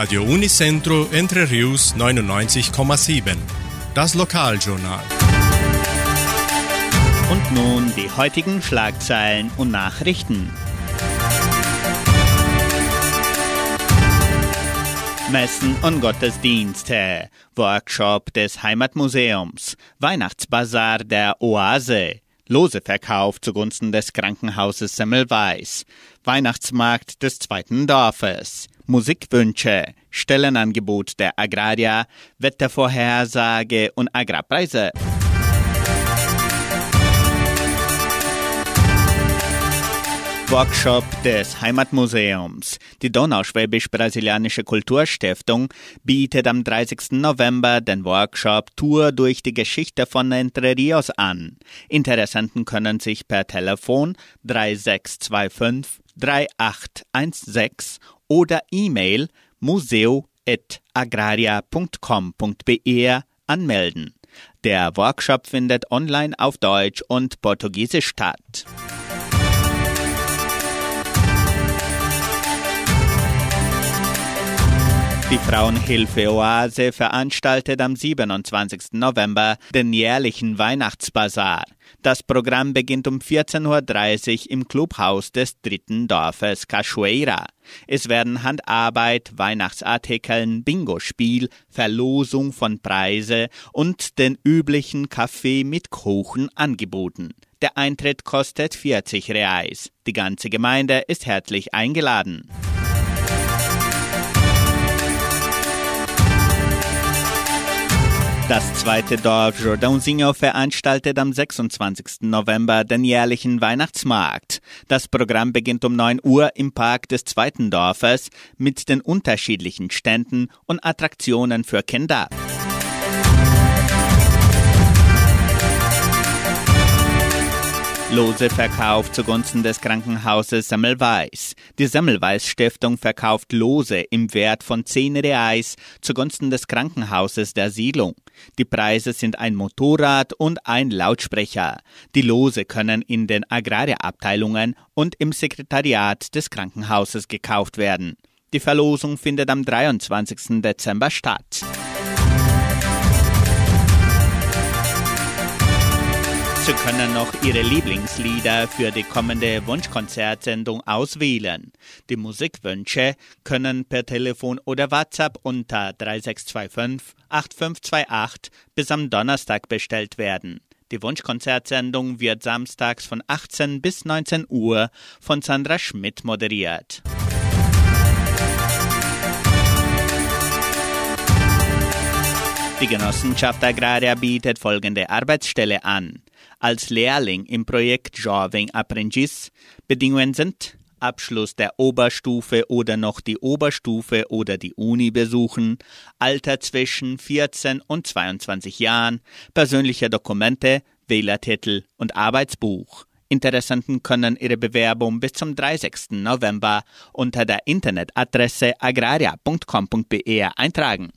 Radio Unicentro Entre Rius 99,7. Das Lokaljournal. Und nun die heutigen Schlagzeilen und Nachrichten. Messen und Gottesdienste, Workshop des Heimatmuseums, Weihnachtsbazar der Oase, Loseverkauf zugunsten des Krankenhauses Semmelweis, Weihnachtsmarkt des zweiten Dorfes, Musikwünsche, Stellenangebot der Agraria, Wettervorhersage und Agrarpreise. Workshop des Heimatmuseums. Die Donauschwäbisch-Brasilianische Kulturstiftung bietet am 30. November den Workshop Tour durch die Geschichte von Entre Rios an. Interessenten können sich per Telefon 3625 3816 oder E-Mail museo.agraria.com.br anmelden. Der Workshop findet online auf Deutsch und Portugiesisch statt. Die Frauenhilfe Oase veranstaltet am 27. November den jährlichen Weihnachtsbazar. Das Programm beginnt um 14.30 Uhr im Clubhaus des dritten Dorfes Cachoeira. Es werden Handarbeit, Weihnachtsartikeln, Bingo-Spiel, Verlosung von Preise und den üblichen Kaffee mit Kuchen angeboten. Der Eintritt kostet 40 Reais. Die ganze Gemeinde ist herzlich eingeladen. Das zweite Dorf Jordãozinho veranstaltet am 26. November den jährlichen Weihnachtsmarkt. Das Programm beginnt um 9 Uhr im Park des zweiten Dorfes mit den unterschiedlichen Ständen und Attraktionen für Kinder. Lose Verkauf zugunsten des Krankenhauses Semmelweis. Die Semmelweis Stiftung verkauft Lose im Wert von 10 Reais zugunsten des Krankenhauses der Siedlung. Die Preise sind ein Motorrad und ein Lautsprecher. Die Lose können in den Agrarabteilungen und im Sekretariat des Krankenhauses gekauft werden. Die Verlosung findet am 23. Dezember statt. Sie können noch Ihre Lieblingslieder für die kommende Wunschkonzertsendung auswählen. Die Musikwünsche können per Telefon oder WhatsApp unter 3625 8528 bis am Donnerstag bestellt werden. Die Wunschkonzertsendung wird samstags von 18 bis 19 Uhr von Sandra Schmidt moderiert. Die Genossenschaft Agraria bietet folgende Arbeitsstelle an. Als Lehrling im Projekt Jovem Aprendiz Bedingungen sind Abschluss der Oberstufe oder noch die Oberstufe oder die Uni besuchen, Alter zwischen 14 und 22 Jahren, persönliche Dokumente, Wählertitel und Arbeitsbuch. Interessenten können ihre Bewerbung bis zum 30. November unter der Internetadresse agraria.com.br eintragen.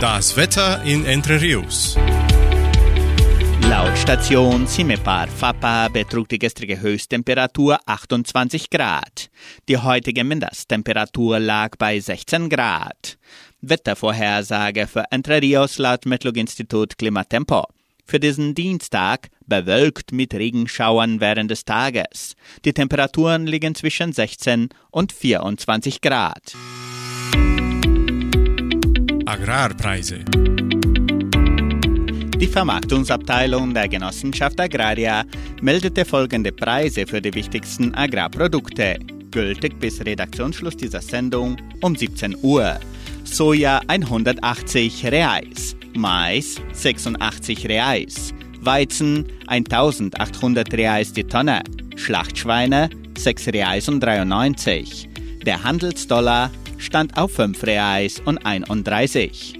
Das Wetter in Entre Rios. Station Cimepar Fapa betrug die gestrige Höchsttemperatur 28 Grad. Die heutige Mindesttemperatur lag bei 16 Grad. Wettervorhersage für Entre Rios laut Metlog-Institut Klimatempo. Für diesen Dienstag bewölkt mit Regenschauern während des Tages. Die Temperaturen liegen zwischen 16 und 24 Grad. Agrarpreise. Die Vermarktungsabteilung der Genossenschaft Agraria meldete folgende Preise für die wichtigsten Agrarprodukte, gültig bis Redaktionsschluss dieser Sendung um 17 Uhr. Soja 180 Reais, Mais 86 Reais, Weizen 1800 Reais die Tonne, Schlachtschweine 6 Reais und 93. Der Handelsdollar stand auf 5 Reais und 31.